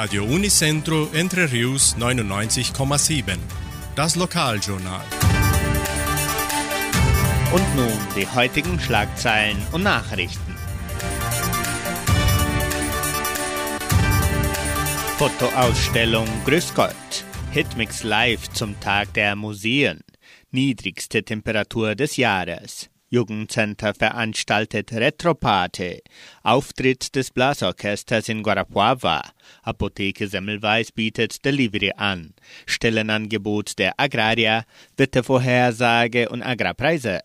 Radio Unicentro Entre Rius 99,7. Das Lokaljournal. Und nun die heutigen Schlagzeilen und Nachrichten. Fotoausstellung Grüß Gott. Hitmix Live zum Tag der Museen. Niedrigste Temperatur des Jahres. Jugendcenter veranstaltet Retroparty. Auftritt des Blasorchesters in Guarapuava. Apotheke Semmelweis bietet Delivery an. Stellenangebot der Agraria, Wettervorhersage und Agrarpreise.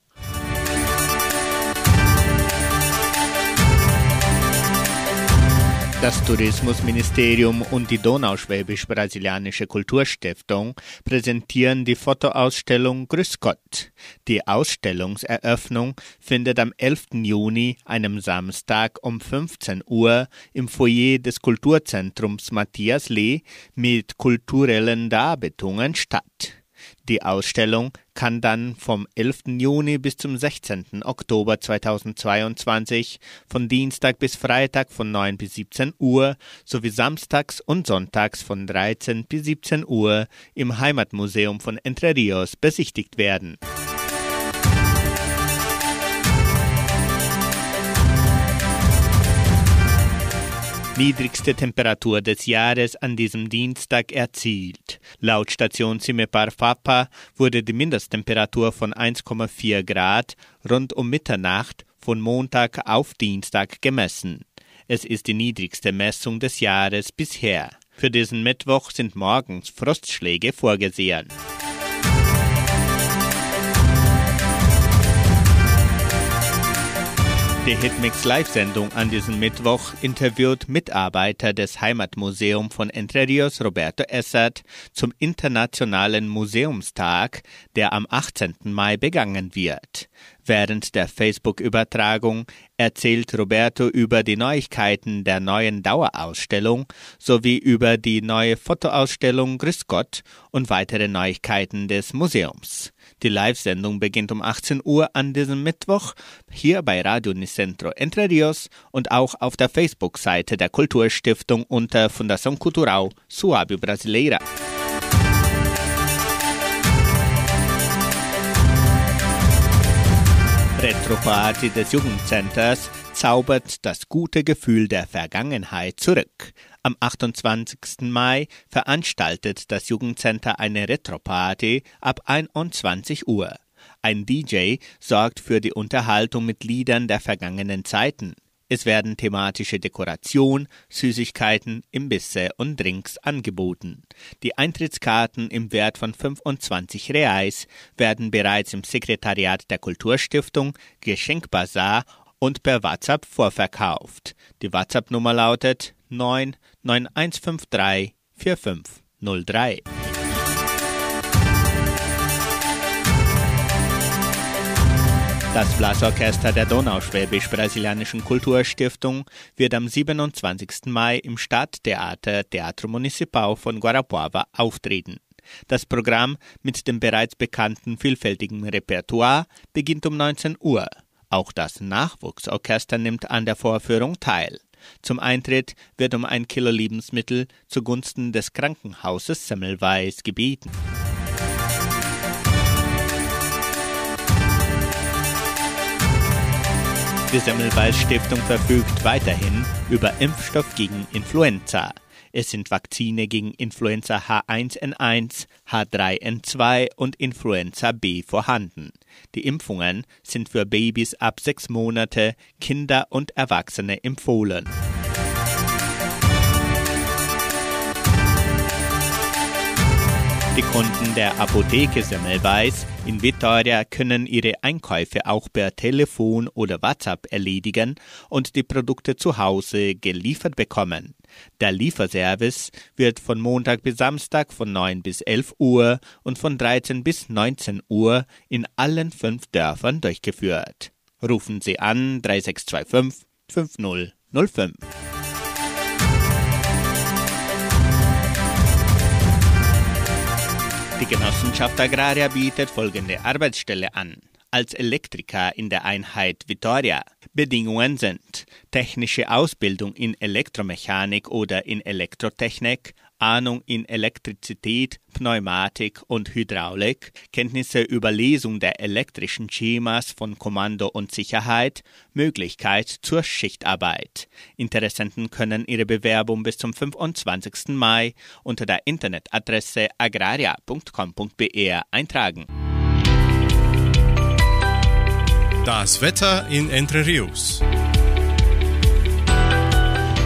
Das Tourismusministerium und die Donauschwäbisch-Brasilianische Kulturstiftung präsentieren die Fotoausstellung Grüß Gott. Die Ausstellungseröffnung findet am 11. Juni, einem Samstag um 15 Uhr im Foyer des Kulturzentrums Matthias Lee mit kulturellen Darbietungen statt. Die Ausstellung kann dann vom 11. Juni bis zum 16. Oktober 2022 von Dienstag bis Freitag von 9 bis 17 Uhr sowie samstags und sonntags von 13 bis 17 Uhr im Heimatmuseum von Entre Rios besichtigt werden. Niedrigste Temperatur des Jahres an diesem Dienstag erzielt. Laut Station Cimepar Fapa wurde die Mindesttemperatur von 1,4 Grad rund um Mitternacht von Montag auf Dienstag gemessen. Es ist die niedrigste Messung des Jahres bisher. Für diesen Mittwoch sind morgens Frostschläge vorgesehen. Die Hitmix Live-Sendung an diesem Mittwoch interviewt Mitarbeiter des Heimatmuseum von Entre Rios Roberto Essert zum Internationalen Museumstag, der am 18. Mai begangen wird. Während der Facebook-Übertragung erzählt Roberto über die Neuigkeiten der neuen Dauerausstellung sowie über die neue Fotoausstellung Grüß Gott und weitere Neuigkeiten des Museums. Die Live-Sendung beginnt um 18 Uhr an diesem Mittwoch hier bei Radio Nicentro Entre Rios und auch auf der Facebook-Seite der Kulturstiftung unter Fundação Cultural Suábio Brasileira. Retroparty des Jugendcenters zaubert das gute Gefühl der Vergangenheit zurück. Am 28. Mai veranstaltet das Jugendcenter eine Retroparty ab 21 Uhr. Ein DJ sorgt für die Unterhaltung mit Liedern der vergangenen Zeiten. Es werden thematische Dekoration, Süßigkeiten, Imbisse und Drinks angeboten. Die Eintrittskarten im Wert von 25 Reais werden bereits im Sekretariat der Kulturstiftung, Geschenkbazar und per WhatsApp vorverkauft. Die WhatsApp-Nummer lautet 99153 4503. Das Blasorchester der Donauschwäbisch-Brasilianischen Kulturstiftung wird am 27. Mai im Stadttheater Teatro Municipal von Guarapuava auftreten. Das Programm mit dem bereits bekannten vielfältigen Repertoire beginnt um 19 Uhr. Auch das Nachwuchsorchester nimmt an der Vorführung teil. Zum Eintritt wird um ein Kilo Lebensmittel zugunsten des Krankenhauses Semmelweis gebeten. Die Semmelweis Stiftung verfügt weiterhin über Impfstoff gegen Influenza. Es sind Vakzine gegen Influenza H1N1, H3N2 und Influenza B vorhanden. Die Impfungen sind für Babys ab sechs Monate, Kinder und Erwachsene empfohlen. Die Kunden der Apotheke Semmelweis in Vitoria können ihre Einkäufe auch per Telefon oder WhatsApp erledigen und die Produkte zu Hause geliefert bekommen. Der Lieferservice wird von Montag bis Samstag von 9 bis 11 Uhr und von 13 bis 19 Uhr in allen fünf Dörfern durchgeführt. Rufen Sie an 3625 5005. Die Genossenschaft Agraria bietet folgende Arbeitsstelle an. als Elektriker in der Einheit Vitoria. Bedingungen sind technische Ausbildung in Elektromechanik oder in Elektrotechnik, Ahnung in Elektrizität, Pneumatik und Hydraulik, Kenntnisse über Lesung der elektrischen Schemas von Kommando und Sicherheit, Möglichkeit zur Schichtarbeit. Interessenten können ihre Bewerbung bis zum 25. Mai unter der Internetadresse agraria.com.br eintragen. Das Wetter in Entre Rios.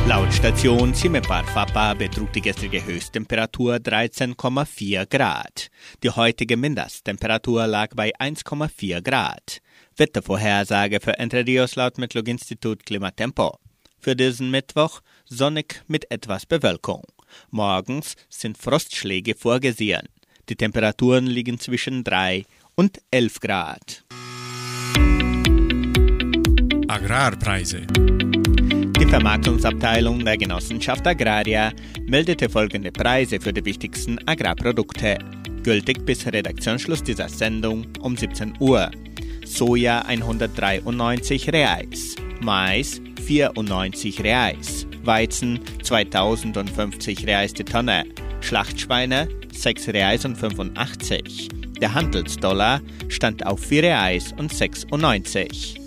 Laut Station Cimepar Fapa betrug die gestrige Höchsttemperatur 13,4 Grad. Die heutige Mindesttemperatur lag bei 1,4 Grad. Wettervorhersage für Entre Rios laut Metlog-Institut Klimatempo. Für diesen Mittwoch sonnig mit etwas Bewölkung. Morgens sind Frostschläge vorgesehen. Die Temperaturen liegen zwischen 3 und 11 Grad. Agrarpreise. Die Vermarktungsabteilung der Genossenschaft Agraria meldete folgende Preise für die wichtigsten Agrarprodukte. Gültig bis Redaktionsschluss dieser Sendung um 17 Uhr. Soja 193 Reais, Mais 94 Reais, Weizen 2050 Reais die Tonne, Schlachtschweine 6 Reais und 85. Der Handelsdollar stand auf 4 Reais und 96.